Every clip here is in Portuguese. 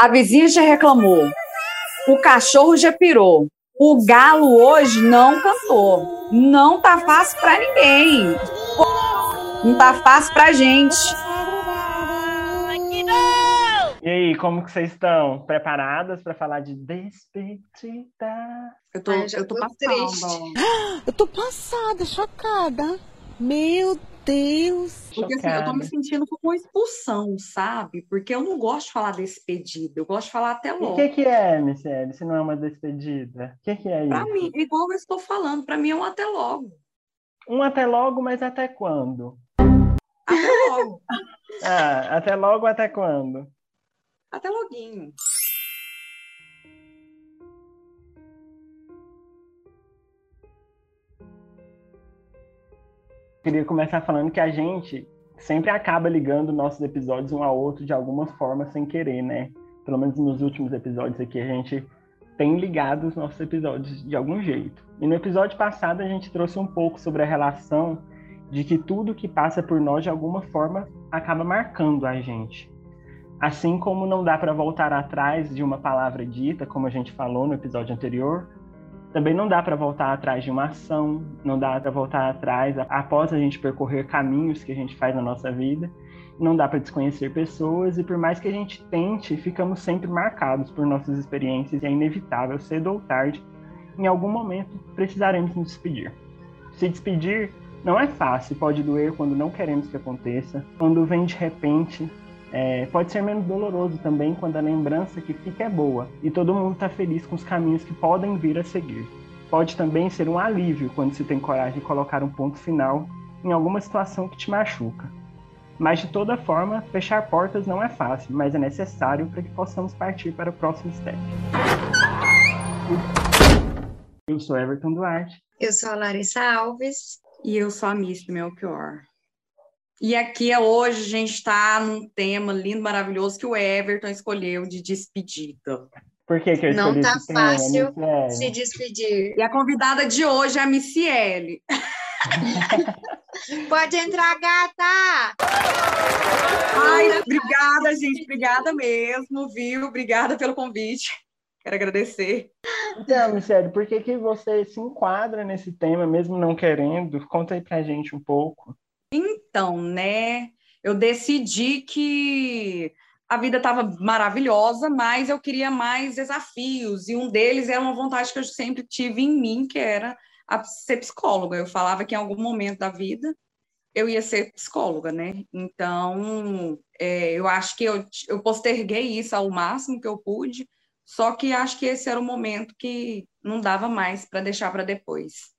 A vizinha já reclamou. O cachorro já pirou. O galo hoje não cantou. Não tá fácil para ninguém. Não tá fácil pra gente. E aí, como que vocês estão? Preparadas para falar de despedida? Eu tô, Ai, eu eu tô tô passando. triste. Eu tô passada, chocada. Meu Deus. Porque assim, eu tô me sentindo como uma expulsão, sabe? Porque eu não gosto de falar despedida, eu gosto de falar até E o logo. que, que é, Michelle, se não é uma despedida? O que, que é Pra isso? mim, igual eu estou falando, pra mim é um até logo. Um até logo, mas até quando? Até logo. Ah, até logo, até quando? até loguinho. Queria começar falando que a gente sempre acaba ligando nossos episódios um ao outro de alguma forma sem querer, né? Pelo menos nos últimos episódios aqui a gente tem ligado os nossos episódios de algum jeito. E no episódio passado a gente trouxe um pouco sobre a relação de que tudo que passa por nós de alguma forma acaba marcando a gente. Assim como não dá para voltar atrás de uma palavra dita, como a gente falou no episódio anterior, também não dá para voltar atrás de uma ação, não dá para voltar atrás após a gente percorrer caminhos que a gente faz na nossa vida, não dá para desconhecer pessoas e por mais que a gente tente, ficamos sempre marcados por nossas experiências e é inevitável, cedo ou tarde, em algum momento precisaremos nos despedir. Se despedir não é fácil, pode doer quando não queremos que aconteça, quando vem de repente, é, pode ser menos doloroso também quando a lembrança que fica é boa e todo mundo está feliz com os caminhos que podem vir a seguir. Pode também ser um alívio quando se tem coragem de colocar um ponto final em alguma situação que te machuca. Mas de toda forma, fechar portas não é fácil, mas é necessário para que possamos partir para o próximo step. Eu sou Everton Duarte. Eu sou a Larissa Alves. E eu sou a Miss do Melchior. E aqui hoje a gente está num tema lindo, maravilhoso que o Everton escolheu de despedida. Por que, que eu Não tá esse tema, fácil Michele? Se despedir. E a convidada de hoje é a Missiele. Pode entrar, gata! Ai, obrigada, gente. Obrigada mesmo, viu? Obrigada pelo convite. Quero agradecer. Então, Michele, por que, que você se enquadra nesse tema, mesmo não querendo? Conta aí pra gente um pouco. Então, né? Eu decidi que a vida estava maravilhosa, mas eu queria mais desafios. E um deles era uma vontade que eu sempre tive em mim, que era a ser psicóloga. Eu falava que em algum momento da vida eu ia ser psicóloga, né? Então, é, eu acho que eu, eu posterguei isso ao máximo que eu pude, só que acho que esse era o momento que não dava mais para deixar para depois.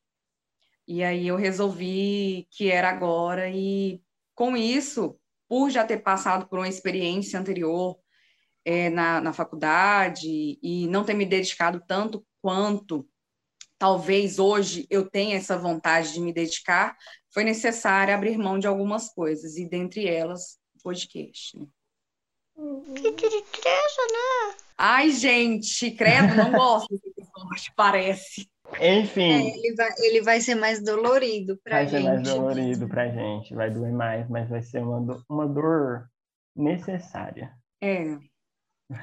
E aí eu resolvi que era agora, e com isso, por já ter passado por uma experiência anterior é, na, na faculdade e não ter me dedicado tanto quanto talvez hoje eu tenha essa vontade de me dedicar, foi necessário abrir mão de algumas coisas, e dentre elas, o podcast. né? Que tristeza, né? Ai, gente, credo, não gosto desse episódio, parece. Enfim, É, ele, vai, ele vai ser mais dolorido pra vai ser gente. mais dolorido pra gente, vai doer mais, mas vai ser uma, do- uma dor necessária. É,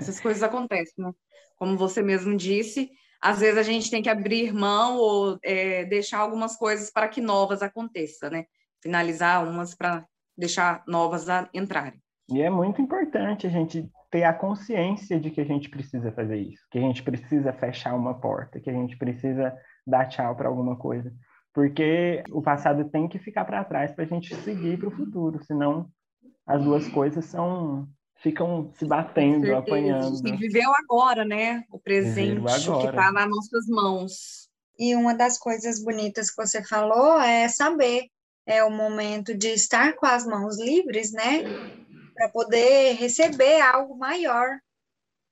essas coisas acontecem, né? Como você mesmo disse, às vezes a gente tem que abrir mão ou é, deixar algumas coisas para que novas aconteçam, né? Finalizar umas para deixar novas a entrarem. E é muito importante a gente ter a consciência de que a gente precisa fazer isso, que a gente precisa fechar uma porta, que a gente precisa dar tchau para alguma coisa. Porque o passado tem que ficar para trás para a gente seguir para o futuro, senão as duas coisas são ficam se batendo, apanhando. E viver o agora, né? O presente que está nas nossas mãos. E uma das coisas bonitas que você falou é saber é o momento de estar com as mãos livres, né? Para poder receber algo maior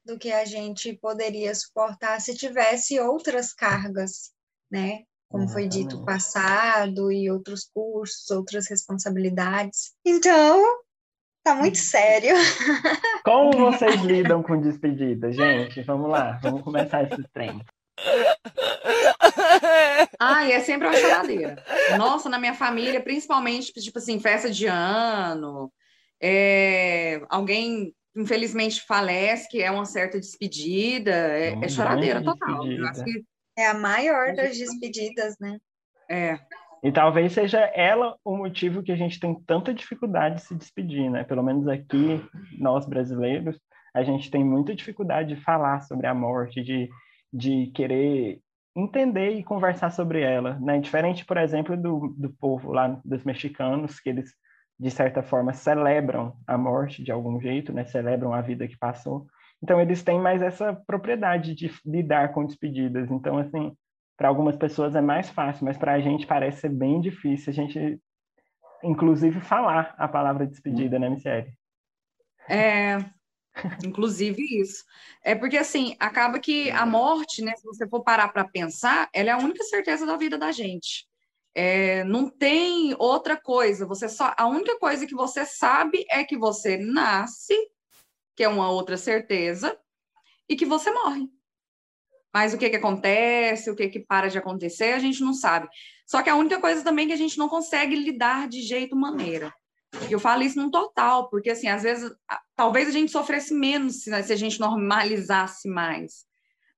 do que a gente poderia suportar se tivesse outras cargas, né? Como foi dito, passado e outros cursos, outras responsabilidades. Então, tá muito sério. Como vocês lidam com despedida, gente? Vamos lá, vamos começar esse trem. Ah, e é sempre uma choradeira. Nossa, na minha família, principalmente, tipo assim, festa de ano, é, alguém infelizmente falece, que é uma certa despedida, é, é choradeira total. Que... É a maior das despedidas, né? É. E talvez seja ela o motivo que a gente tem tanta dificuldade de se despedir, né? Pelo menos aqui, nós brasileiros, a gente tem muita dificuldade de falar sobre a morte, de, de querer entender e conversar sobre ela, né? Diferente, por exemplo, do, do povo lá dos mexicanos, que eles de certa forma celebram a morte de algum jeito, né? Celebram a vida que passou. Então eles têm mais essa propriedade de lidar com despedidas. Então assim, para algumas pessoas é mais fácil, mas para a gente parece ser bem difícil a gente inclusive falar a palavra despedida, né, Michele? É, Inclusive isso. É porque assim, acaba que a morte, né, se você for parar para pensar, ela é a única certeza da vida da gente. É, não tem outra coisa. Você só a única coisa que você sabe é que você nasce, que é uma outra certeza, e que você morre. Mas o que, que acontece, o que, que para de acontecer, a gente não sabe. Só que a única coisa também que a gente não consegue lidar de jeito maneira. E eu falo isso num total, porque assim, às vezes, talvez a gente sofresse menos se, se a gente normalizasse mais.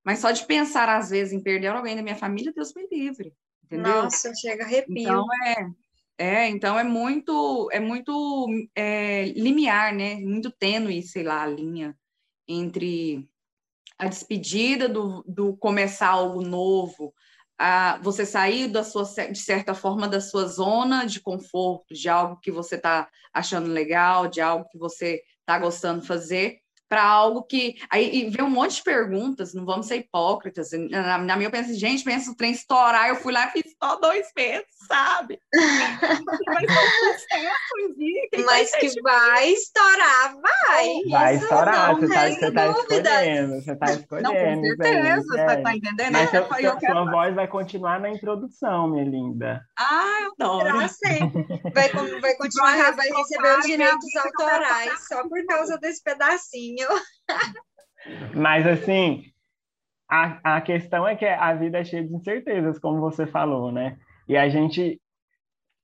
Mas só de pensar, às vezes, em perder alguém da minha família, Deus me livre. Entendeu? Nossa, chega arrepio. Então é, é, então é muito, é muito é, limiar, né? Muito tênue, sei lá, a linha entre a despedida do, do começar algo novo, a você sair da sua, de certa forma da sua zona de conforto, de algo que você está achando legal, de algo que você está gostando de fazer, para algo que. Aí e um monte de perguntas, não vamos ser hipócritas. Na, na minha eu penso, gente, pensa o trem estourar, eu fui lá e fiz só dois meses, sabe? Mas que vai estourar, vai. Vai estourar, você está você tá escolhendo, você está escolhendo. Não, com certeza, você está entendendo? Mas seu, sua, sua voz vai continuar na introdução, minha linda. Ah, eu adoro. Vai, vai continuar, vai receber os direitos autorais só por causa desse pedacinho. Mas assim, a, a questão é que a vida é cheia de incertezas, como você falou, né? E a gente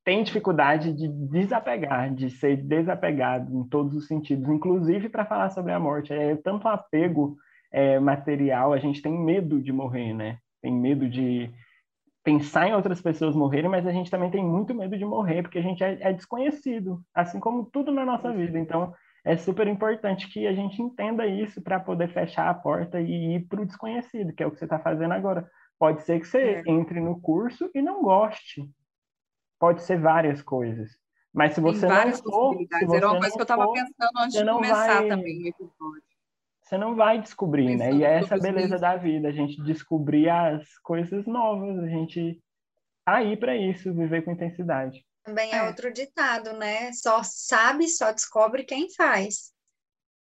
tem dificuldade de desapegar, de ser desapegado em todos os sentidos, inclusive para falar sobre a morte. É tanto apego é, material, a gente tem medo de morrer, né? Tem medo de pensar em outras pessoas morrerem, mas a gente também tem muito medo de morrer, porque a gente é, é desconhecido, assim como tudo na nossa vida. Então, é super importante que a gente entenda isso para poder fechar a porta e ir para o desconhecido, que é o que você está fazendo agora. Pode ser que você é. entre no curso e não goste. Pode ser várias coisas. Mas se você Tem várias não for, você Era uma coisa que eu estava pensando antes de começar vai, também o episódio. Você não vai descobrir, né? E é essa beleza da vida, a gente descobrir as coisas novas, a gente tá aí para isso, viver com intensidade. Também é. é outro ditado, né? Só sabe, só descobre quem faz.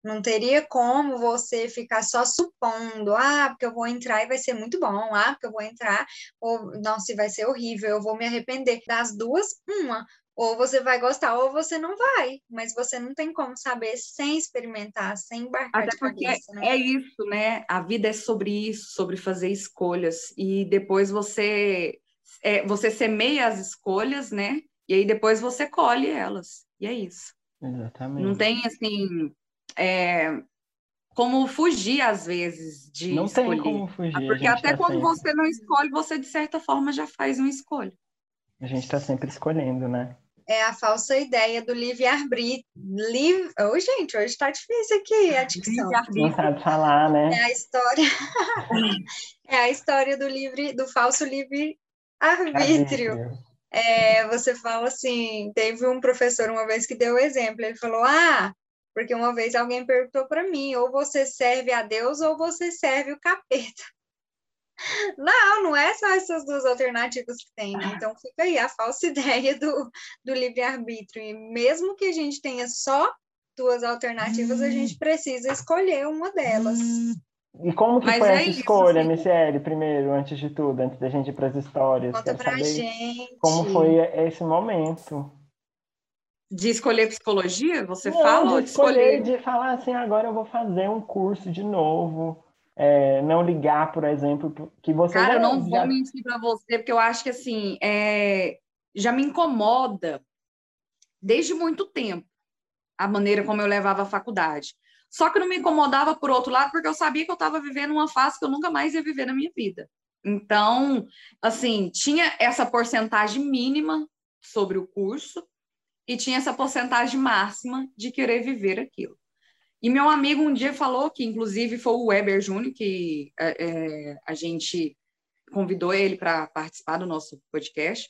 Não teria como você ficar só supondo, ah, porque eu vou entrar e vai ser muito bom, ah, porque eu vou entrar, ou nossa, vai ser horrível, eu vou me arrepender. Das duas, uma. Ou você vai gostar, ou você não vai. Mas você não tem como saber sem experimentar, sem embarcar Até de porque cabeça. Né? É isso, né? A vida é sobre isso, sobre fazer escolhas. E depois você, é, você semeia as escolhas, né? E aí depois você colhe elas. E é isso. Exatamente. Não tem assim. É, como fugir, às vezes, de não escolher. Tem como fugir. Porque até tá quando sempre... você não escolhe, você, de certa forma, já faz uma escolha. A gente está sempre escolhendo, né? É a falsa ideia do livre-arbítrio. Liv... Oh, gente, hoje está difícil aqui a dicção. Não sabe falar, né? É a história... é a história do, livre... do falso livre-arbítrio é, você fala assim, teve um professor uma vez que deu o exemplo, ele falou, ah, porque uma vez alguém perguntou para mim, ou você serve a Deus ou você serve o capeta. Não, não é só essas duas alternativas que tem, né? Então fica aí a falsa ideia do, do livre-arbítrio. E mesmo que a gente tenha só duas alternativas, a gente precisa escolher uma delas. E como que Mas foi é essa isso, escolha, assim. Michele, primeiro, antes de tudo, antes da gente ir para as histórias? Conta pra saber gente. Como foi esse momento? De escolher psicologia, você não, fala? De escolher, de falar assim, agora eu vou fazer um curso de novo. É, não ligar, por exemplo, que você Cara, já, eu não já... vou mentir para você, porque eu acho que assim, é... já me incomoda desde muito tempo a maneira como eu levava a faculdade. Só que não me incomodava por outro lado, porque eu sabia que eu estava vivendo uma fase que eu nunca mais ia viver na minha vida. Então, assim, tinha essa porcentagem mínima sobre o curso e tinha essa porcentagem máxima de querer viver aquilo. E meu amigo um dia falou que, inclusive, foi o Weber Júnior que é, é a gente convidou ele para participar do nosso podcast.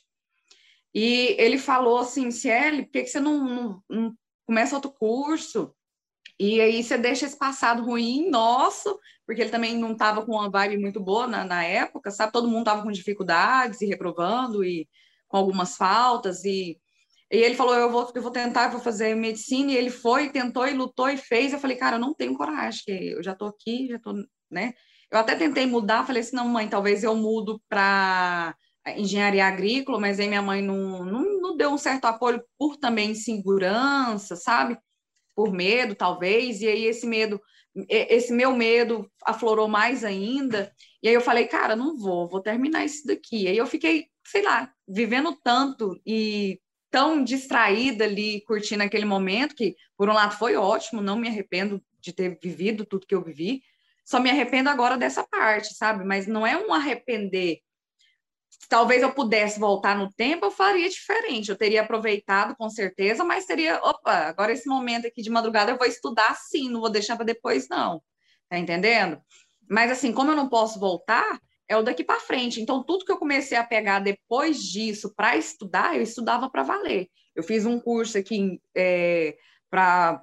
E ele falou assim, Cielo, por que, que você não, não, não começa outro curso? E aí você deixa esse passado ruim nosso, porque ele também não estava com uma vibe muito boa na, na época, sabe? Todo mundo estava com dificuldades e reprovando e com algumas faltas e e ele falou, eu vou, eu vou tentar, eu vou fazer medicina, e ele foi, tentou e lutou e fez. Eu falei, cara, eu não tenho coragem, eu já tô aqui, já tô, né? Eu até tentei mudar, falei assim, não, mãe, talvez eu mudo para engenharia agrícola, mas aí minha mãe não, não, não deu um certo apoio por também insegurança, sabe? Por medo, talvez, e aí esse medo, esse meu medo aflorou mais ainda, e aí eu falei, cara, não vou, vou terminar isso daqui. Aí eu fiquei, sei lá, vivendo tanto e tão distraída ali, curtindo aquele momento, que por um lado foi ótimo, não me arrependo de ter vivido tudo que eu vivi, só me arrependo agora dessa parte, sabe? Mas não é um arrepender. Talvez eu pudesse voltar no tempo, eu faria diferente. Eu teria aproveitado com certeza, mas teria, opa, agora esse momento aqui de madrugada eu vou estudar sim, não vou deixar para depois não. Tá entendendo? Mas assim, como eu não posso voltar, é o daqui para frente. Então, tudo que eu comecei a pegar depois disso para estudar, eu estudava para valer. Eu fiz um curso aqui é, para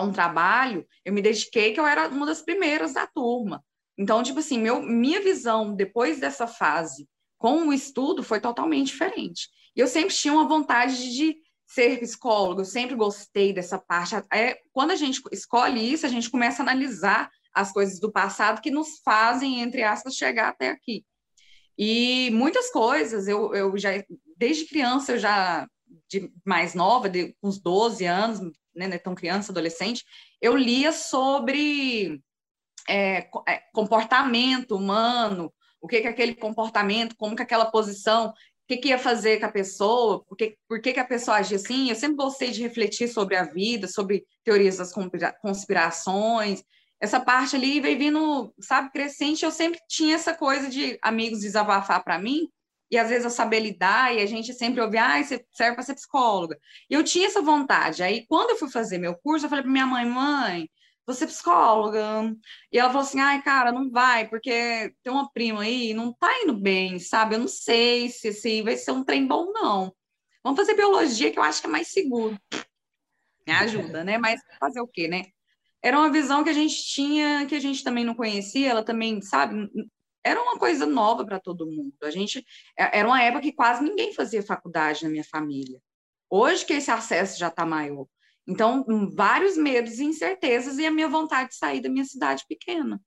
um trabalho, eu me dediquei que eu era uma das primeiras da turma. Então, tipo assim, meu, minha visão depois dessa fase com o estudo foi totalmente diferente. E eu sempre tinha uma vontade de ser psicólogo, eu sempre gostei dessa parte. É, quando a gente escolhe isso, a gente começa a analisar as coisas do passado que nos fazem, entre aspas, chegar até aqui. E muitas coisas, eu, eu já, desde criança, eu já, de mais nova, de uns 12 anos, né, né, tão criança, adolescente, eu lia sobre é, é, comportamento humano, o que que aquele comportamento, como que aquela posição, o que, que ia fazer com a pessoa, por que, por que, que a pessoa agia assim. Eu sempre gostei de refletir sobre a vida, sobre teorias das conspirações, essa parte ali veio vindo, sabe, crescente. Eu sempre tinha essa coisa de amigos desabafar para mim, e às vezes eu saber lidar, e a gente sempre ouvia, ah, você serve para ser psicóloga. E eu tinha essa vontade. Aí, quando eu fui fazer meu curso, eu falei para minha mãe, mãe, você é psicóloga? E ela falou assim, ai, cara, não vai, porque tem uma prima aí, não tá indo bem, sabe? Eu não sei se, se vai ser um trem bom, não. Vamos fazer biologia, que eu acho que é mais seguro. Me ajuda, né? Mas fazer o quê, né? era uma visão que a gente tinha, que a gente também não conhecia, ela também, sabe, era uma coisa nova para todo mundo. A gente é, era uma época que quase ninguém fazia faculdade na minha família. Hoje que esse acesso já está maior. Então, vários medos e incertezas e a minha vontade de sair da minha cidade pequena,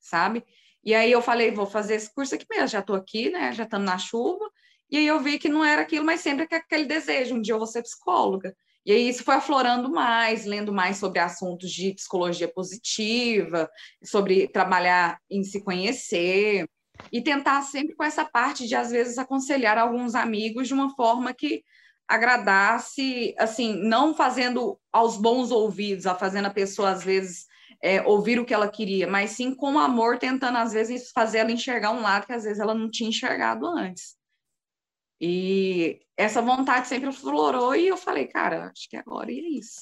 sabe? E aí eu falei, vou fazer esse curso aqui mesmo, já estou aqui, né? Já estamos na chuva. E aí eu vi que não era aquilo, mas sempre aquele desejo, um dia eu vou ser psicóloga. E aí isso foi aflorando mais, lendo mais sobre assuntos de psicologia positiva, sobre trabalhar em se conhecer e tentar sempre com essa parte de às vezes aconselhar alguns amigos de uma forma que agradasse, assim, não fazendo aos bons ouvidos, a fazendo a pessoa às vezes é, ouvir o que ela queria, mas sim com amor, tentando às vezes fazer ela enxergar um lado que às vezes ela não tinha enxergado antes. E essa vontade sempre aflorou e eu falei, cara, acho que agora é isso.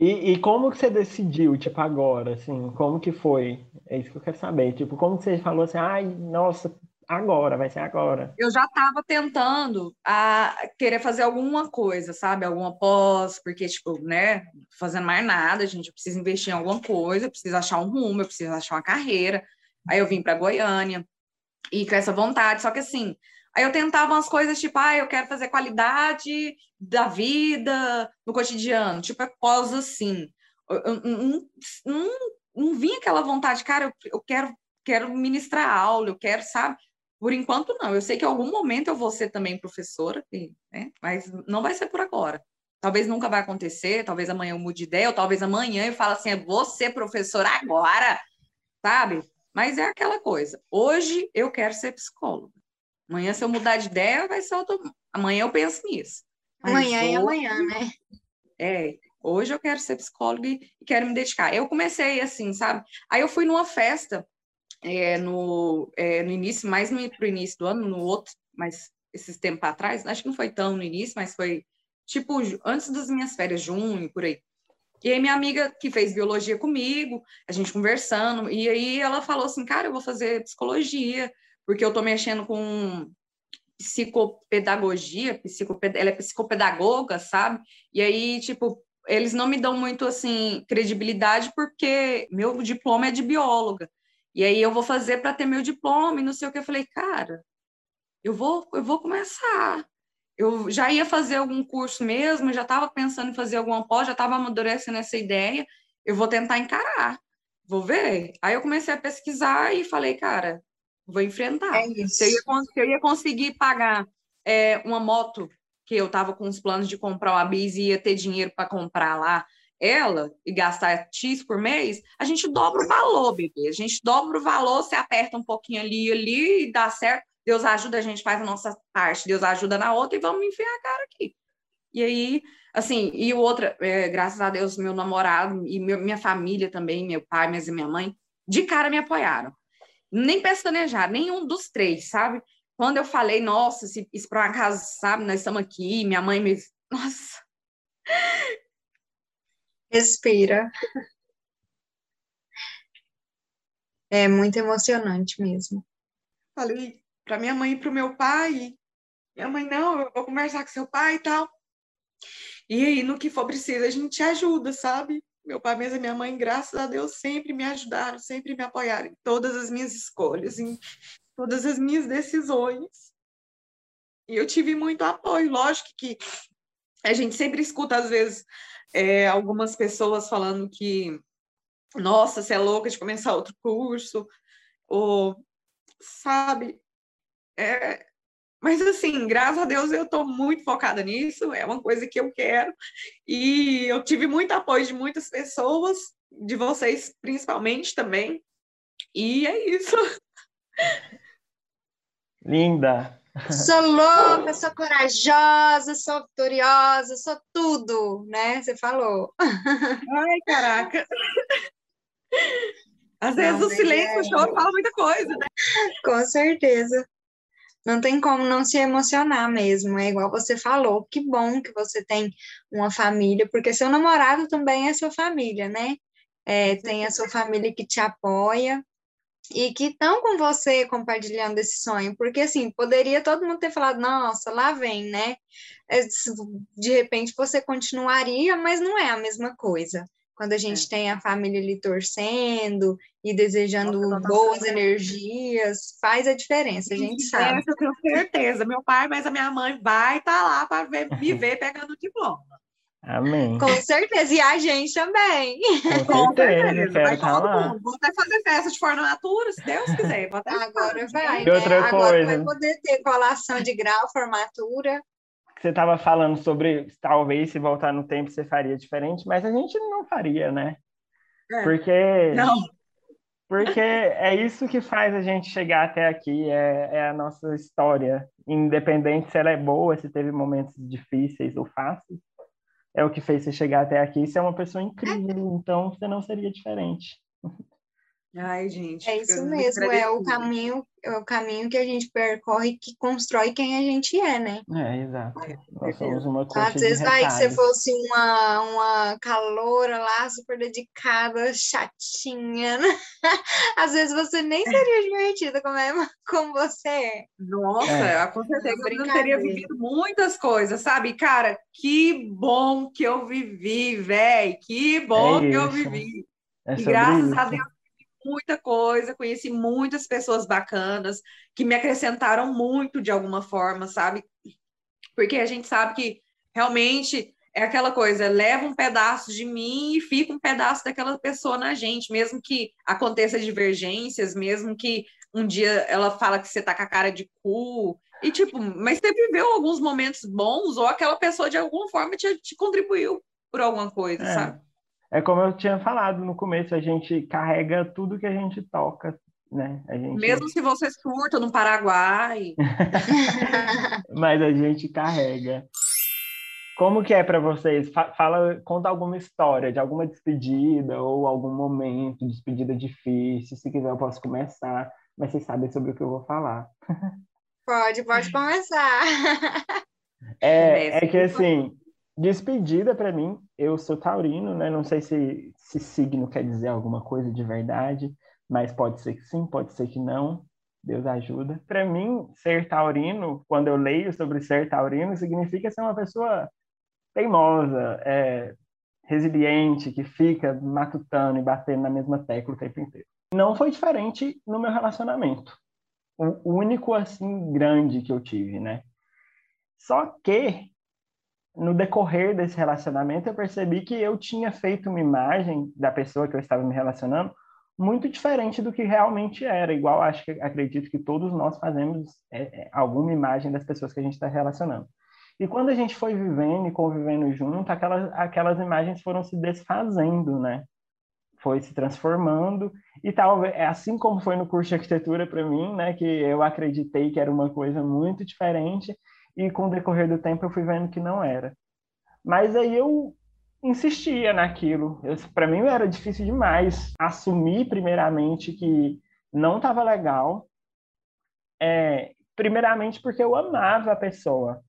E, e, como que você decidiu, tipo, agora, assim, como que foi? É isso que eu quero saber, tipo, como que você falou assim, ai, nossa, agora, vai ser agora. Eu já estava tentando a querer fazer alguma coisa, sabe, alguma pós, porque, tipo, né, fazendo mais nada, a gente precisa investir em alguma coisa, precisa achar um rumo, eu preciso achar uma carreira, aí eu vim para Goiânia, e com essa vontade, só que assim, Aí eu tentava umas coisas tipo, ah, eu quero fazer qualidade da vida no cotidiano, tipo, é coisa assim. Não, não, não vinha aquela vontade, cara, eu, eu quero, quero ministrar aula, eu quero, sabe? Por enquanto, não. Eu sei que em algum momento eu vou ser também professora, né? mas não vai ser por agora. Talvez nunca vai acontecer, talvez amanhã eu mude de ideia, ou talvez amanhã eu fale assim, vou ser professora agora, sabe? Mas é aquela coisa. Hoje eu quero ser psicóloga. Amanhã, se eu mudar de ideia, vai ser outro. Amanhã eu penso nisso. Mas amanhã hoje... é amanhã, né? É. hoje eu quero ser psicóloga e quero me dedicar. Eu comecei assim, sabe? Aí eu fui numa festa é, no, é, no início, mais no pro início do ano, no outro, mas esses tempos atrás, acho que não foi tão no início, mas foi tipo antes das minhas férias, junho, por aí. E aí minha amiga que fez biologia comigo, a gente conversando, e aí ela falou assim, cara, eu vou fazer psicologia, porque eu tô mexendo com psicopedagogia, psicoped... ela é psicopedagoga, sabe? E aí, tipo, eles não me dão muito, assim, credibilidade porque meu diploma é de bióloga. E aí eu vou fazer para ter meu diploma e não sei o que. Eu falei, cara, eu vou, eu vou começar eu já ia fazer algum curso mesmo, já estava pensando em fazer alguma pós, já estava amadurecendo essa ideia, eu vou tentar encarar, vou ver. Aí eu comecei a pesquisar e falei, cara, vou enfrentar. É. Se eu ia, se eu ia conseguir pagar é, uma moto, que eu estava com os planos de comprar uma bis e ia ter dinheiro para comprar lá, ela e gastar X por mês, a gente dobra o valor, bebê. A gente dobra o valor, você aperta um pouquinho ali ali e dá certo. Deus ajuda, a gente faz a nossa parte, Deus ajuda na outra e vamos enfiar a cara aqui. E aí, assim, e o outro, é, graças a Deus, meu namorado e meu, minha família também, meu pai, minha, minha mãe, de cara me apoiaram. Nem pestanejar, nenhum dos três, sabe? Quando eu falei, nossa, se isso por um acaso, sabe, nós estamos aqui, minha mãe me. Nossa! Respira. É muito emocionante mesmo. Falei, para minha mãe e para o meu pai. Minha mãe, não, eu vou conversar com seu pai e tal. E aí, no que for preciso, a gente ajuda, sabe? Meu pai mesmo e minha mãe, graças a Deus, sempre me ajudaram, sempre me apoiaram em todas as minhas escolhas, em todas as minhas decisões. E eu tive muito apoio. Lógico que a gente sempre escuta, às vezes, é, algumas pessoas falando que, nossa, você é louca de começar outro curso, ou, sabe, é, mas assim, graças a Deus eu estou muito focada nisso, é uma coisa que eu quero. E eu tive muito apoio de muitas pessoas, de vocês principalmente também. E é isso. Linda. Sou louca, sou corajosa, sou vitoriosa, sou tudo, né? Você falou. Ai, caraca. Às vezes o silêncio, é... choro fala muita coisa, né? Com certeza não tem como não se emocionar mesmo. É igual você falou, que bom que você tem uma família, porque seu namorado também é sua família, né? É, tem a sua família que te apoia e que estão com você compartilhando esse sonho, porque assim, poderia todo mundo ter falado, nossa, lá vem, né? É, de repente você continuaria, mas não é a mesma coisa quando a gente é. tem a família ali torcendo e desejando Nossa, boas energias, faz a diferença, a gente sabe. Eu tenho certeza. Meu pai, mas a minha mãe vai estar tá lá para me ver pegando o diploma. Amém. Com certeza, e a gente também. Com certeza, tá lá. Vou até fazer festa de formatura, se Deus quiser. Agora vai, né? outra Agora coisa. vai poder ter colação de grau, formatura você estava falando sobre talvez se voltar no tempo você faria diferente, mas a gente não faria, né? É. Porque não. porque é isso que faz a gente chegar até aqui, é, é, a nossa história, independente se ela é boa, se teve momentos difíceis ou fáceis, é o que fez você chegar até aqui. Você é uma pessoa incrível, então você não seria diferente. Ai, gente. É isso mesmo, é o caminho, é o caminho que a gente percorre que constrói quem a gente é, né? É, exato. É, Nós somos uma coisa. Às vezes vai que você fosse uma, uma caloura lá, super dedicada, chatinha, né? Às vezes você nem seria divertida como, é, como você é. Nossa, é. com certeza eu não teria vivido muitas coisas, sabe? Cara, que bom que eu vivi, velho. Que bom é que eu vivi. É e graças isso. a Deus muita coisa, conheci muitas pessoas bacanas que me acrescentaram muito de alguma forma, sabe? Porque a gente sabe que realmente é aquela coisa, leva um pedaço de mim e fica um pedaço daquela pessoa na gente, mesmo que aconteça divergências, mesmo que um dia ela fala que você tá com a cara de cu, e tipo, mas você viveu alguns momentos bons, ou aquela pessoa de alguma forma te, te contribuiu por alguma coisa, é. sabe? É como eu tinha falado no começo, a gente carrega tudo que a gente toca, né? A gente... Mesmo se você surta no Paraguai. Mas a gente carrega. Como que é para vocês? Fala, conta alguma história de alguma despedida ou algum momento, despedida difícil. Se quiser, eu posso começar, mas vocês sabem sobre o que eu vou falar. Pode, pode começar. É, é que assim, despedida para mim, eu sou taurino, né? Não sei se, se signo quer dizer alguma coisa de verdade, mas pode ser que sim, pode ser que não. Deus ajuda. Para mim, ser taurino, quando eu leio sobre ser taurino, significa ser uma pessoa teimosa, é, resiliente, que fica matutando e batendo na mesma tecla o tempo inteiro. Não foi diferente no meu relacionamento. O único, assim, grande que eu tive, né? Só que, no decorrer desse relacionamento, eu percebi que eu tinha feito uma imagem da pessoa que eu estava me relacionando muito diferente do que realmente era. Igual acho que acredito que todos nós fazemos é, é, alguma imagem das pessoas que a gente está relacionando. E quando a gente foi vivendo e convivendo junto, aquelas, aquelas imagens foram se desfazendo, né? Foi se transformando. E talvez, é assim como foi no curso de arquitetura para mim, né? Que eu acreditei que era uma coisa muito diferente. E com o decorrer do tempo eu fui vendo que não era. Mas aí eu insistia naquilo. Para mim era difícil demais assumir, primeiramente, que não estava legal. É, primeiramente porque eu amava a pessoa.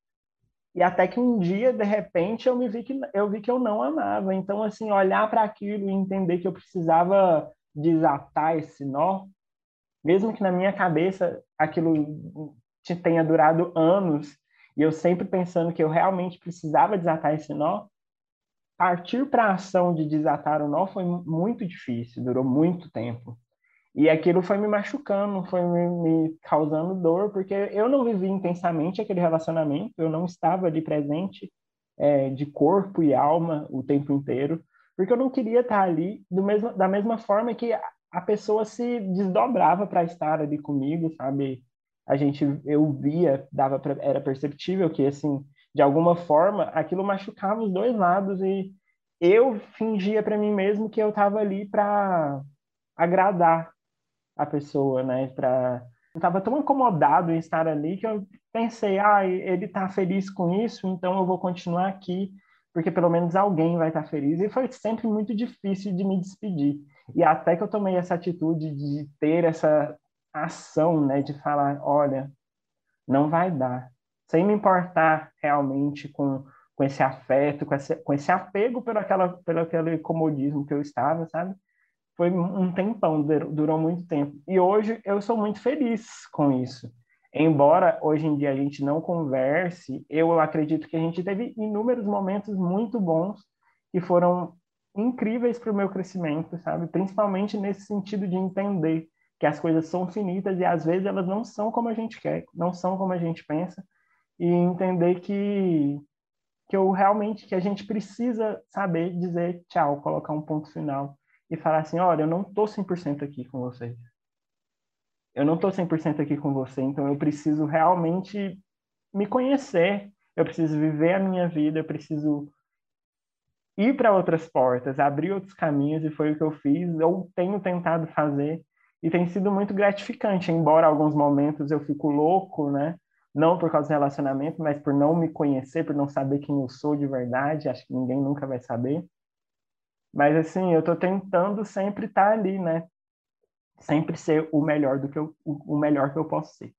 E até que um dia, de repente, eu me vi que eu vi que eu não amava. Então, assim, olhar para aquilo e entender que eu precisava desatar esse nó, mesmo que na minha cabeça aquilo tenha durado anos, e eu sempre pensando que eu realmente precisava desatar esse nó, partir para a ação de desatar o nó foi muito difícil, durou muito tempo. E aquilo foi me machucando, foi me, me, causando dor, porque eu não vivi intensamente aquele relacionamento, eu não estava ali presente é, de corpo e alma o tempo inteiro, porque eu não queria estar ali do mesmo, da mesma forma que a pessoa se desdobrava para estar ali comigo, sabe? A gente, eu via, dava pra, era perceptível que, assim, de alguma forma, aquilo machucava os dois lados e eu fingia para mim mesmo que eu estava ali para agradar a pessoa, né? Para eu estava tão acomodado em estar ali que eu pensei, ah, ele está feliz com isso, então eu vou continuar aqui, porque pelo menos alguém vai estar tá feliz. E foi sempre muito difícil de me despedir. E até que eu tomei essa atitude de ter essa ação, né, de falar, olha, não vai dar, sem me importar realmente com com esse afeto, com esse, com esse apego pelo, aquela, pelo aquele comodismo que eu estava, sabe? foi um tempão, durou muito tempo. E hoje eu sou muito feliz com isso. Embora hoje em dia a gente não converse, eu acredito que a gente teve inúmeros momentos muito bons que foram incríveis para o meu crescimento, sabe? Principalmente nesse sentido de entender que as coisas são finitas e às vezes elas não são como a gente quer, não são como a gente pensa, e entender que que eu realmente que a gente precisa saber dizer tchau, colocar um ponto final e falar assim, olha, eu não tô 100% aqui com vocês. Eu não tô 100% aqui com você, então eu preciso realmente me conhecer, eu preciso viver a minha vida, eu preciso ir para outras portas, abrir outros caminhos, e foi o que eu fiz, eu tenho tentado fazer, e tem sido muito gratificante, embora alguns momentos eu fico louco, né? Não por causa do relacionamento, mas por não me conhecer, por não saber quem eu sou de verdade, acho que ninguém nunca vai saber. Mas assim, eu estou tentando sempre estar tá ali, né? Sempre ser o melhor do que eu, o melhor que eu posso ser.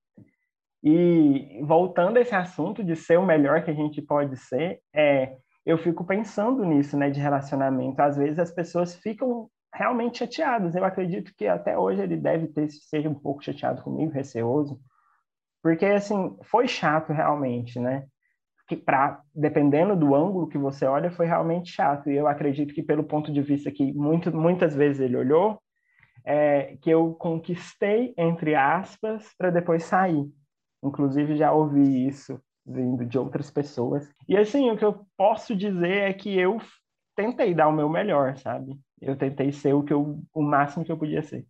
E voltando a esse assunto de ser o melhor que a gente pode ser, é, eu fico pensando nisso, né, de relacionamento. Às vezes as pessoas ficam realmente chateadas. Eu acredito que até hoje ele deve ter seja um pouco chateado comigo, receoso, porque assim foi chato realmente, né? que para dependendo do ângulo que você olha foi realmente chato e eu acredito que pelo ponto de vista que muito, muitas vezes ele olhou é, que eu conquistei entre aspas para depois sair inclusive já ouvi isso vindo de outras pessoas e assim o que eu posso dizer é que eu tentei dar o meu melhor sabe eu tentei ser o que eu, o máximo que eu podia ser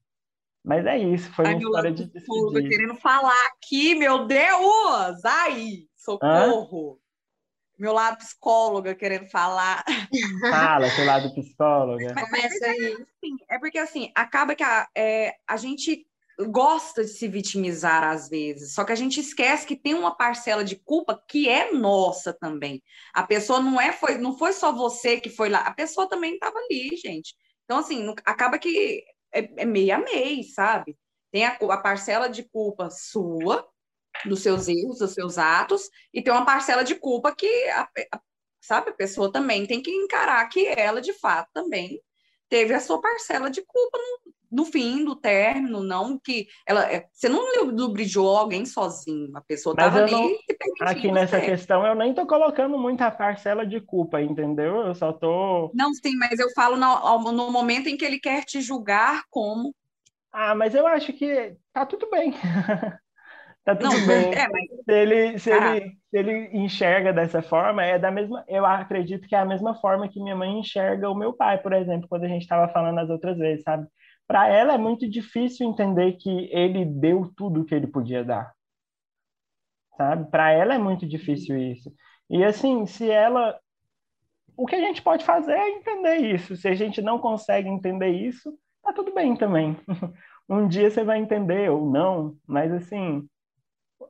mas é isso foi Ai, uma história de despedida. querendo falar aqui meu Deus ai socorro Hã? meu lado psicóloga querendo falar. Fala, seu lado psicóloga. Começa aí. É, é porque, assim, acaba que a, é, a gente gosta de se vitimizar às vezes, só que a gente esquece que tem uma parcela de culpa que é nossa também. A pessoa não é foi não foi só você que foi lá, a pessoa também estava ali, gente. Então assim, acaba que é, é meio a meio, sabe? Tem a, a parcela de culpa sua dos seus erros, dos seus atos, e tem uma parcela de culpa que a, a, sabe, a pessoa também tem que encarar que ela de fato também teve a sua parcela de culpa no, no fim do término, não que ela. É, você não lubrificou alguém sozinho, a pessoa estava ali. Não, aqui nessa questão, eu nem tô colocando muita parcela de culpa, entendeu? Eu só tô. Não, sim, mas eu falo no, no momento em que ele quer te julgar como. Ah, mas eu acho que tá tudo bem. tá tudo não, bem. É, mas... Se ele, se, ele, se ele enxerga dessa forma, é da mesma. Eu acredito que é a mesma forma que minha mãe enxerga o meu pai, por exemplo, quando a gente estava falando as outras vezes, sabe? Para ela é muito difícil entender que ele deu tudo que ele podia dar, sabe? Para ela é muito difícil isso. E assim, se ela o que a gente pode fazer é entender isso. Se a gente não consegue entender isso, tá tudo bem também. um dia você vai entender ou não, mas assim,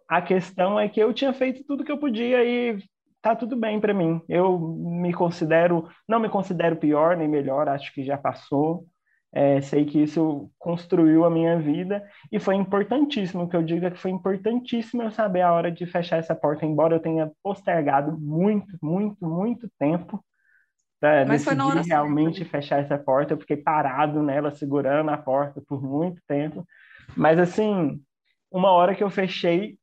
a questão é que eu tinha feito tudo que eu podia e tá tudo bem para mim. Eu me considero, não me considero pior nem melhor, acho que já passou. É, sei que isso construiu a minha vida e foi importantíssimo. O que eu digo é que foi importantíssimo eu saber a hora de fechar essa porta, embora eu tenha postergado muito, muito, muito tempo para decidir realmente certa. fechar essa porta. Eu fiquei parado nela, segurando a porta por muito tempo. Mas, assim, uma hora que eu fechei,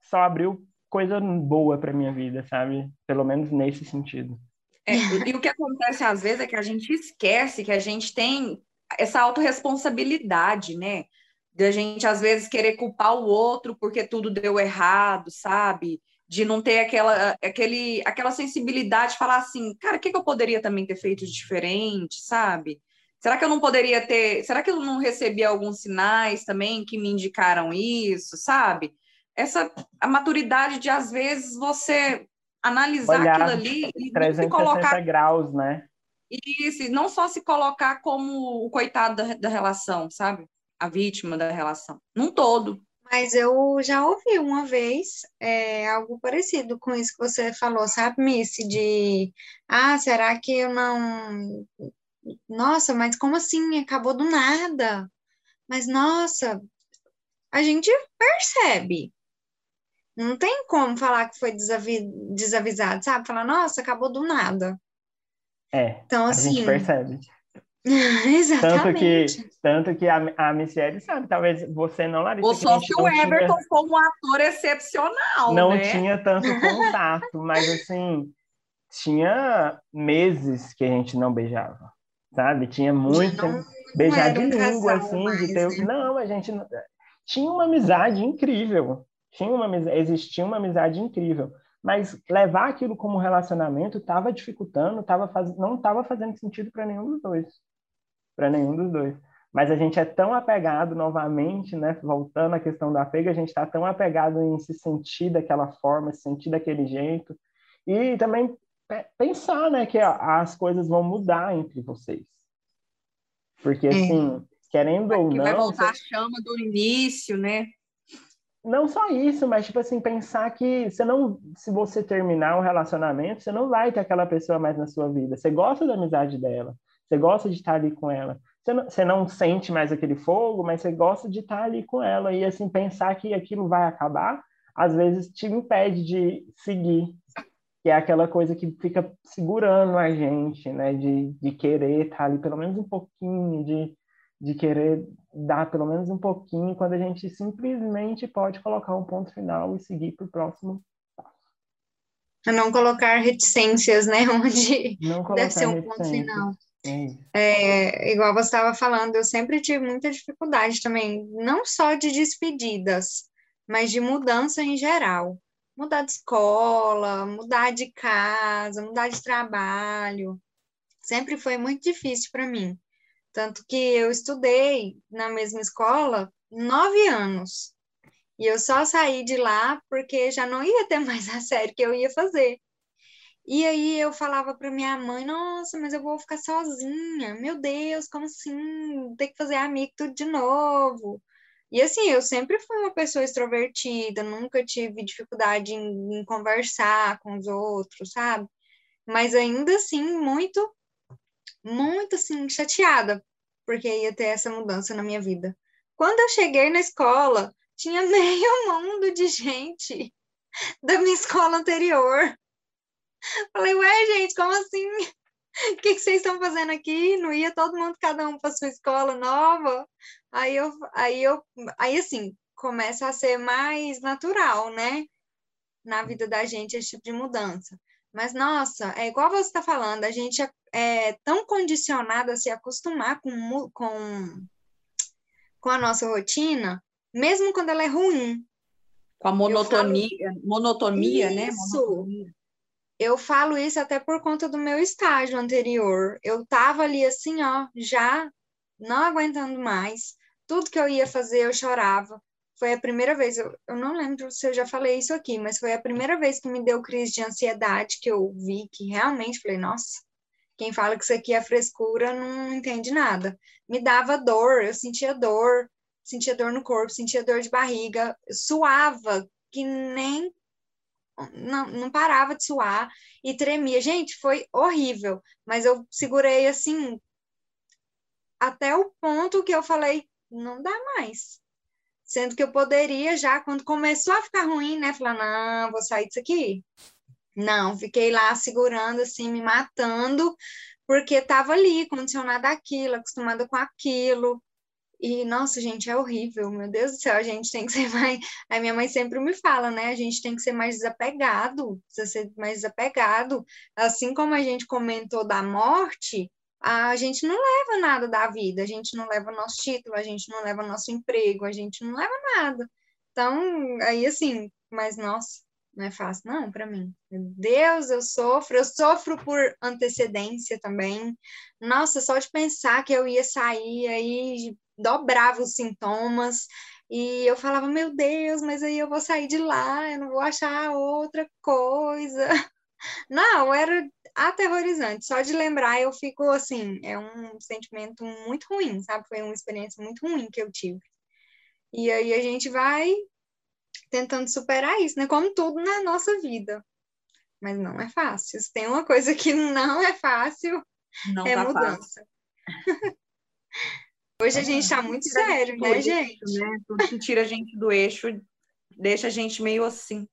só abriu coisa boa para minha vida, sabe? Pelo menos nesse sentido. É, e o que acontece às vezes é que a gente esquece que a gente tem essa autorresponsabilidade, né? Da gente, às vezes, querer culpar o outro porque tudo deu errado, sabe? De não ter aquela, aquele, aquela sensibilidade de falar assim, cara, o que, que eu poderia também ter feito de diferente, sabe? Será que eu não poderia ter. Será que eu não recebi alguns sinais também que me indicaram isso, sabe? Essa a maturidade de, às vezes, você analisar Olhar aquilo ali e 360 colocar graus, né? Isso, não só se colocar como o coitado da, da relação, sabe? A vítima da relação. Num todo. Mas eu já ouvi uma vez é, algo parecido com isso que você falou, sabe, Missy? De, ah, será que eu não. Nossa, mas como assim? Acabou do nada. Mas, nossa, a gente percebe. Não tem como falar que foi desavi... desavisado, sabe? Falar, nossa, acabou do nada. É, então, assim, a gente percebe. Exatamente. Tanto que, tanto que a, a Michelle sabe, talvez você não, Larissa. Ou só que o Everton tinha, foi um ator excepcional, Não né? tinha tanto contato, mas assim, tinha meses que a gente não beijava, sabe? Tinha muito não, beijar de língua, assim, mais, de ter... Né? Não, a gente não... tinha uma amizade incrível. Tinha uma existia uma amizade incrível mas levar aquilo como relacionamento estava dificultando, tava faz... não estava fazendo sentido para nenhum dos dois. Para nenhum dos dois. Mas a gente é tão apegado novamente, né? Voltando à questão da apego, a gente está tão apegado em se sentir daquela forma, se sentir daquele jeito. E também pensar, né, que as coisas vão mudar entre vocês. Porque, é. assim, querendo ou não... Vai voltar você... a chama do início, né? Não só isso, mas tipo assim, pensar que você não, se você terminar um relacionamento, você não vai ter aquela pessoa mais na sua vida. Você gosta da amizade dela, você gosta de estar ali com ela. Você não, você não sente mais aquele fogo, mas você gosta de estar ali com ela e assim pensar que aquilo vai acabar, às vezes te impede de seguir, que é aquela coisa que fica segurando a gente, né, de, de querer estar ali pelo menos um pouquinho, de de querer dar pelo menos um pouquinho, quando a gente simplesmente pode colocar um ponto final e seguir para o próximo passo. Não colocar reticências, né? Onde deve ser um ponto final. É, é, igual você estava falando, eu sempre tive muita dificuldade também, não só de despedidas, mas de mudança em geral. Mudar de escola, mudar de casa, mudar de trabalho. Sempre foi muito difícil para mim. Tanto que eu estudei na mesma escola nove anos. E eu só saí de lá porque já não ia ter mais a série que eu ia fazer. E aí eu falava para minha mãe, nossa, mas eu vou ficar sozinha. Meu Deus, como assim? Tem que fazer amigo tudo de novo. E assim, eu sempre fui uma pessoa extrovertida, nunca tive dificuldade em, em conversar com os outros, sabe? Mas ainda assim, muito, muito assim, chateada, porque ia ter essa mudança na minha vida. Quando eu cheguei na escola, tinha meio mundo de gente da minha escola anterior. Falei, ué, gente, como assim? O que, que vocês estão fazendo aqui? Não ia todo mundo, cada um para sua escola nova? Aí eu, aí eu, aí assim, começa a ser mais natural, né? Na vida da gente, esse tipo de mudança. Mas, nossa, é igual você está falando, a gente é, é tão condicionado a se acostumar com, com, com a nossa rotina, mesmo quando ela é ruim. Com a monotonia, falo... monotonia, né? Isso. né? Monotonia. Eu falo isso até por conta do meu estágio anterior. Eu tava ali assim, ó, já não aguentando mais. Tudo que eu ia fazer, eu chorava. Foi a primeira vez, eu, eu não lembro se eu já falei isso aqui, mas foi a primeira vez que me deu crise de ansiedade, que eu vi que realmente falei, nossa, quem fala que isso aqui é frescura não entende nada. Me dava dor, eu sentia dor, sentia dor no corpo, sentia dor de barriga, suava que nem não, não parava de suar e tremia. Gente, foi horrível, mas eu segurei assim até o ponto que eu falei, não dá mais. Sendo que eu poderia já, quando começou a ficar ruim, né? Falar, não, vou sair disso aqui. Não, fiquei lá segurando, assim, me matando, porque estava ali, condicionada àquilo, acostumada com aquilo. E, nossa, gente, é horrível, meu Deus do céu, a gente tem que ser mais. A minha mãe sempre me fala, né? A gente tem que ser mais desapegado, precisa ser mais desapegado. Assim como a gente comentou da morte, a gente não leva nada da vida, a gente não leva nosso título, a gente não leva nosso emprego, a gente não leva nada. Então, aí assim, mas nossa, não é fácil, não, para mim. Meu Deus, eu sofro, eu sofro por antecedência também. Nossa, só de pensar que eu ia sair aí dobrava os sintomas. E eu falava, meu Deus, mas aí eu vou sair de lá, eu não vou achar outra coisa. Não, era aterrorizante. Só de lembrar eu fico assim, é um sentimento muito ruim, sabe? Foi uma experiência muito ruim que eu tive. E aí a gente vai tentando superar isso, né? Como tudo na nossa vida. Mas não é fácil. Se tem uma coisa que não é fácil, não é tá mudança. Hoje a gente está muito sério, né, gente? Né? Tudo que tira a gente do eixo deixa a gente meio assim.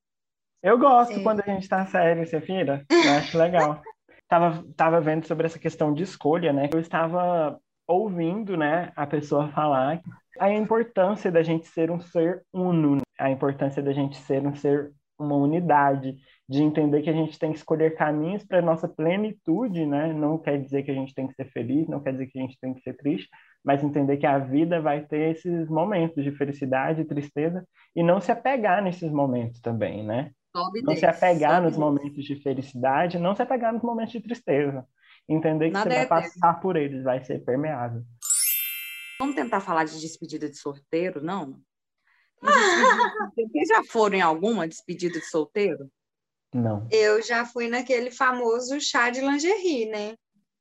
Eu gosto Sim. quando a gente está sério, Sefira. Eu acho legal. tava, tava vendo sobre essa questão de escolha, né? Eu estava ouvindo, né, a pessoa falar a importância da gente ser um ser uno, a importância da gente ser um ser uma unidade, de entender que a gente tem que escolher caminhos para nossa plenitude, né? Não quer dizer que a gente tem que ser feliz, não quer dizer que a gente tem que ser triste, mas entender que a vida vai ter esses momentos de felicidade e tristeza e não se apegar nesses momentos também, né? Não se apegar nos momentos de felicidade, não se apegar nos momentos de tristeza. Entender que Nada você é vai passar por eles, vai ser permeável. Vamos tentar falar de despedida de solteiro, não? Vocês já foram em alguma despedida de solteiro? Não. Eu já fui naquele famoso chá de lingerie, né?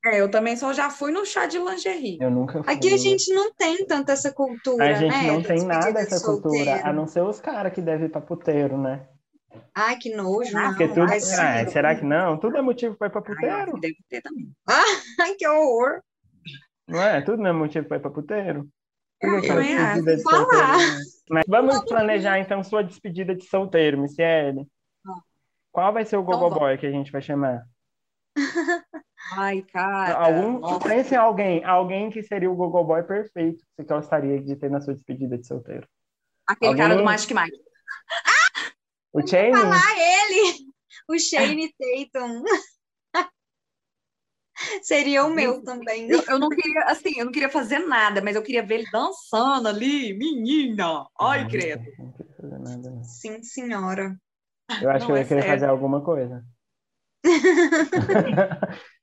É, eu também só já fui no chá de lingerie. Eu nunca fui. Aqui a gente não tem tanta essa cultura, né? A gente né? não tem nada dessa cultura, a não ser os caras que devem ir pra puteiro, né? Ai, que nojo, ah, não. Tudo... Ah, será que não? Tudo é motivo para ir pra puteiro? Ai, deve ter também. Ai, que horror. Não é? Tudo não é motivo para ir pra puteiro? Eu também acho. Falar. Né? Mas vamos planejar, então, sua despedida de solteiro, Michele. Qual vai ser o então, gogoboy que a gente vai chamar? Ai, cara. Algum, pense em alguém, alguém que seria o gogoboy perfeito que você gostaria de ter na sua despedida de solteiro. Aquele alguém... cara do Magic Mike. Ah! O Shane? falar ele! O Shane Tatum. Seria o meu também. Eu, eu, não queria, assim, eu não queria fazer nada, mas eu queria ver ele dançando ali, menina. Ai, não, credo. Não queria fazer nada. Sim, senhora. Eu acho não, que eu ia é querer sério. fazer alguma coisa.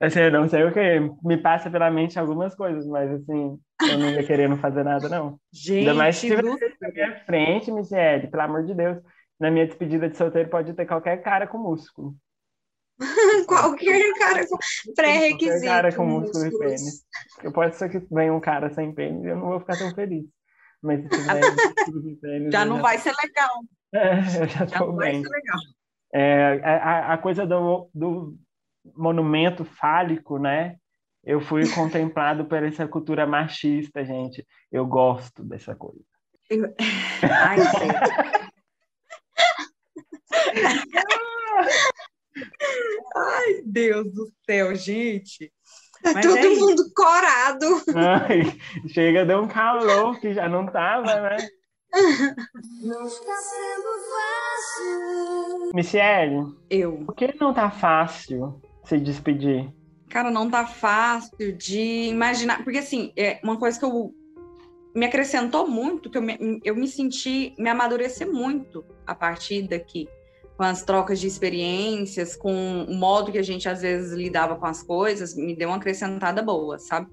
assim, eu não sei o que, me passa pela mente algumas coisas, mas assim, eu não ia querendo fazer nada, não. Gente, Ainda mais se você na minha frente, Michelle, pelo amor de Deus, na minha despedida de solteiro pode ter qualquer cara com músculo. qualquer cara com pré-requisito. Qualquer cara com músculo e pênis. Eu posso ser que venha um cara sem pênis e eu não vou ficar tão feliz. Mas se tiver tênis, Já eu não vai ser legal. É, eu já Já tô não vai bem. ser legal. É, a, a coisa do, do monumento fálico, né? Eu fui contemplado por essa cultura machista, gente. Eu gosto dessa coisa. Ai, sei. Ai, Deus do céu, gente. Mas Todo é isso. mundo corado. Ai, chega, deu um calor que já não tava, né? Michele, Eu. por que não tá fácil se despedir? Cara, não tá fácil de imaginar. Porque, assim, é uma coisa que eu me acrescentou muito, que eu me, eu me senti me amadurecer muito a partir daqui, com as trocas de experiências, com o modo que a gente às vezes lidava com as coisas, me deu uma acrescentada boa, sabe?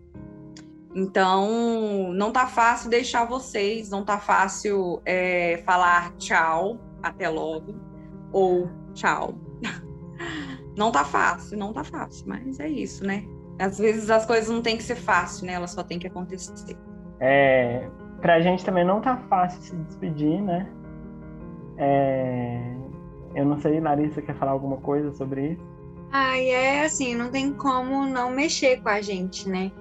Então, não tá fácil deixar vocês, não tá fácil é, falar tchau, até logo, ou tchau. Não tá fácil, não tá fácil, mas é isso, né? Às vezes as coisas não tem que ser fácil, né? Elas só tem que acontecer. É, pra gente também não tá fácil se despedir, né? É, eu não sei, Larissa, quer falar alguma coisa sobre isso? Ai, é assim, não tem como não mexer com a gente, né?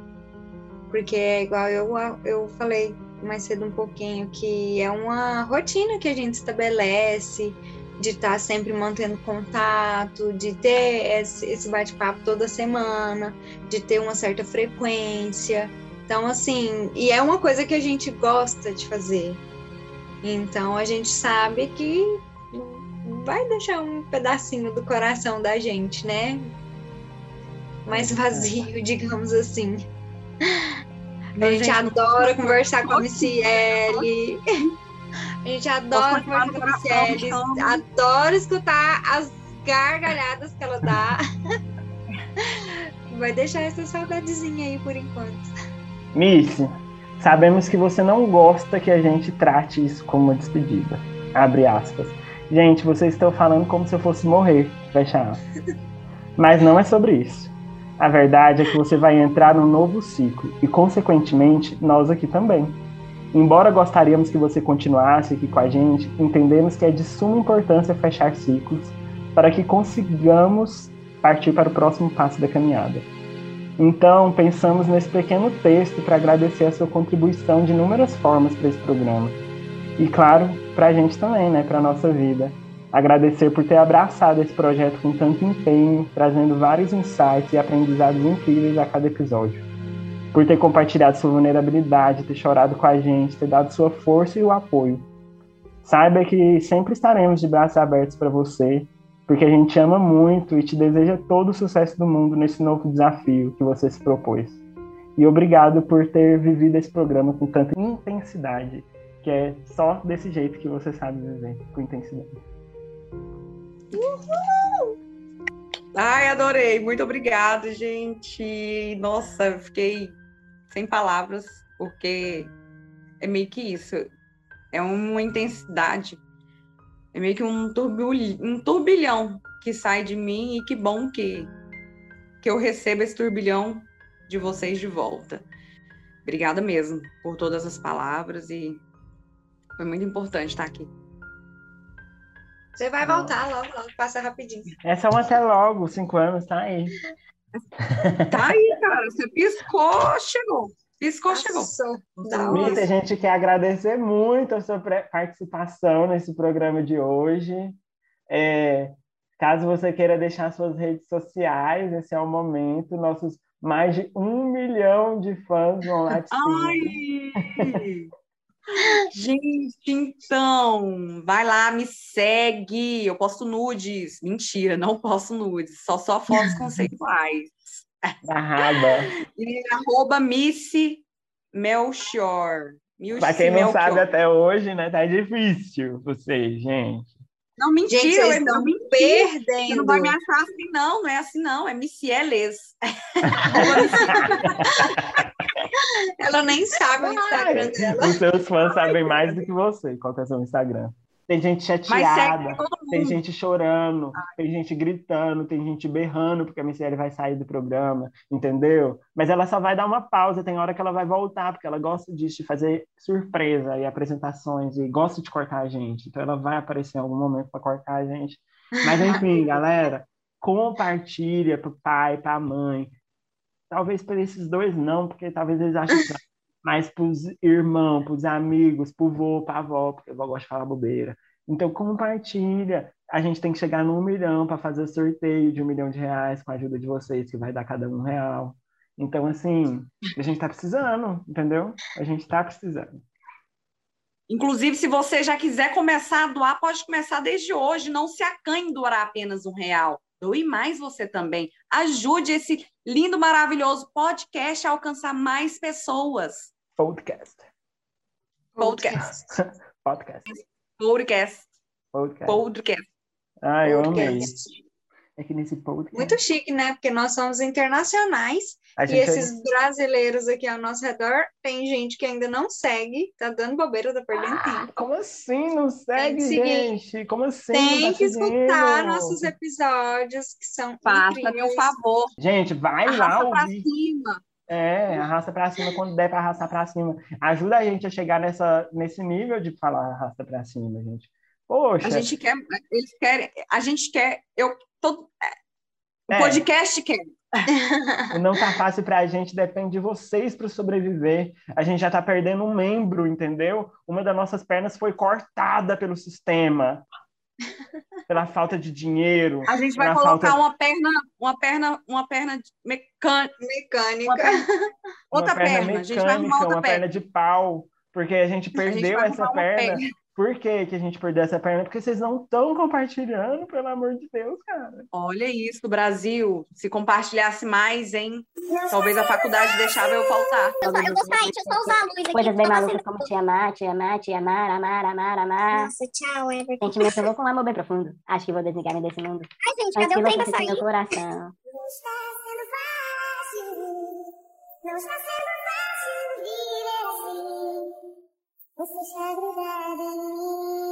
Porque é igual eu, eu falei mais cedo um pouquinho, que é uma rotina que a gente estabelece, de estar sempre mantendo contato, de ter esse bate-papo toda semana, de ter uma certa frequência. Então, assim, e é uma coisa que a gente gosta de fazer. Então, a gente sabe que vai deixar um pedacinho do coração da gente, né? Mais vazio, digamos assim. A gente, não adora conversar com a Missiele. A gente adora conversar com a Missiele. então? Adora escutar as gargalhadas que ela dá. Vai deixar essa saudadezinha aí por enquanto. Missy, sabemos que você não gosta que a gente trate isso como uma despedida. Abre aspas. Gente, vocês estão falando como se eu fosse morrer. Fecha. Mas não é sobre isso. A verdade é que você vai entrar num novo ciclo e, consequentemente, nós aqui também. Embora gostaríamos que você continuasse aqui com a gente, entendemos que é de suma importância fechar ciclos para que consigamos partir para o próximo passo da caminhada. Então, pensamos nesse pequeno texto para agradecer a sua contribuição de inúmeras formas para esse programa. E, claro, para a gente também, né, para nossa vida. Agradecer por ter abraçado esse projeto com tanto empenho, trazendo vários insights e aprendizados incríveis a cada episódio. Por ter compartilhado sua vulnerabilidade, ter chorado com a gente, ter dado sua força e o apoio. Saiba que sempre estaremos de braços abertos para você, porque a gente ama muito e te deseja todo o sucesso do mundo nesse novo desafio que você se propôs. E obrigado por ter vivido esse programa com tanta intensidade, que é só desse jeito que você sabe viver, com intensidade. Ai, adorei. Muito obrigada, gente. Nossa, fiquei sem palavras, porque é meio que isso. É uma intensidade. É meio que um, turbulhão, um turbilhão que sai de mim e que bom que, que eu receba esse turbilhão de vocês de volta. Obrigada mesmo por todas as palavras e foi muito importante estar aqui. Você vai voltar logo, logo, passa rapidinho. É só um até logo, cinco anos, tá aí. Tá aí, cara. Você piscou, chegou. Piscou, chegou. Passou. Da Mita, a gente quer agradecer muito a sua participação nesse programa de hoje. É, caso você queira deixar suas redes sociais, esse é o momento. Nossos mais de um milhão de fãs vão lá te seguir. Ai! Gente, então, vai lá, me segue. Eu posto nudes. Mentira, não posto nudes. Só só fotos conceituais. Da raba. E arroba Missy Melchior. Pra quem não Melchior. sabe até hoje, né? Tá difícil vocês, gente. Não, mentira, Gente, vocês estão. Você perdendo. não vai me achar assim, não. Não é assim, não. É Missieles. Ela nem sabe o Instagram Ai, dela. Os seus fãs sabem mais do que você. Qual que é o seu Instagram? Tem gente chateada, tem gente chorando, ah. tem gente gritando, tem gente berrando porque a Michelle vai sair do programa, entendeu? Mas ela só vai dar uma pausa, tem hora que ela vai voltar, porque ela gosta disso, de fazer surpresa e apresentações, e gosta de cortar a gente. Então ela vai aparecer em algum momento para cortar a gente. Mas enfim, galera, compartilha pro pai, pra mãe. Talvez para esses dois não, porque talvez eles achem que mas para os irmãos, para os amigos, para o vô, para a avó, porque a avó gosta de falar bobeira. Então, compartilha. A gente tem que chegar no um milhão para fazer sorteio de um milhão de reais com a ajuda de vocês, que vai dar cada um real. Então, assim, a gente está precisando, entendeu? A gente está precisando. Inclusive, se você já quiser começar a doar, pode começar desde hoje. Não se acanhe em doar apenas um real. Doe mais você também. Ajude esse lindo, maravilhoso podcast alcançar mais pessoas. Podcast. Podcast. Podcast. Podcast. Podcast. Podcast. Ah, eu amei. É que nesse podcast. Muito chique, né? Porque nós somos internacionais e esses é... brasileiros aqui ao nosso redor, tem gente que ainda não segue, tá dando bobeira, tá perdendo ah, tempo. Como assim não segue, gente? Como assim? Tem tá que seguindo? escutar nossos episódios, que são Faça meu favor. Gente, vai Arrasta lá ouvir. Pra cima. É, arrasta pra cima quando der pra arrastar pra cima. Ajuda a gente a chegar nessa, nesse nível de falar arrasta pra cima, gente. Poxa. A gente quer, eles querem, a gente quer, eu todo, o é. podcast quer. não tá fácil para a gente, depende de vocês para sobreviver. A gente já tá perdendo um membro, entendeu? Uma das nossas pernas foi cortada pelo sistema. Pela falta de dinheiro. A gente vai colocar falta... uma perna, uma perna, uma perna mecânica. Mecânica. Perna... outra perna, perna. Mecânica, a gente vai arrumar outra uma perna. perna de pau, porque a gente perdeu a gente essa perna. perna. Por que, que a gente perdeu essa perna? Porque vocês não estão compartilhando, pelo amor de Deus, cara. Olha isso, Brasil. Se compartilhasse mais, hein? Talvez a faculdade deixava eu faltar. Eu, eu gostaria, deixa eu só usar a luz aqui. Coisas bem malucas como te amar, te amar, te amar, amar, amar, amar. Nossa, tchau, Everton. Sentimento louco, um amor bem profundo. Acho que vou desligar-me desse mundo. Ai, gente, cadê o trem pra sair? Meu coração. Não está sendo fácil. Não está sendo واستشهاد ذا عدنين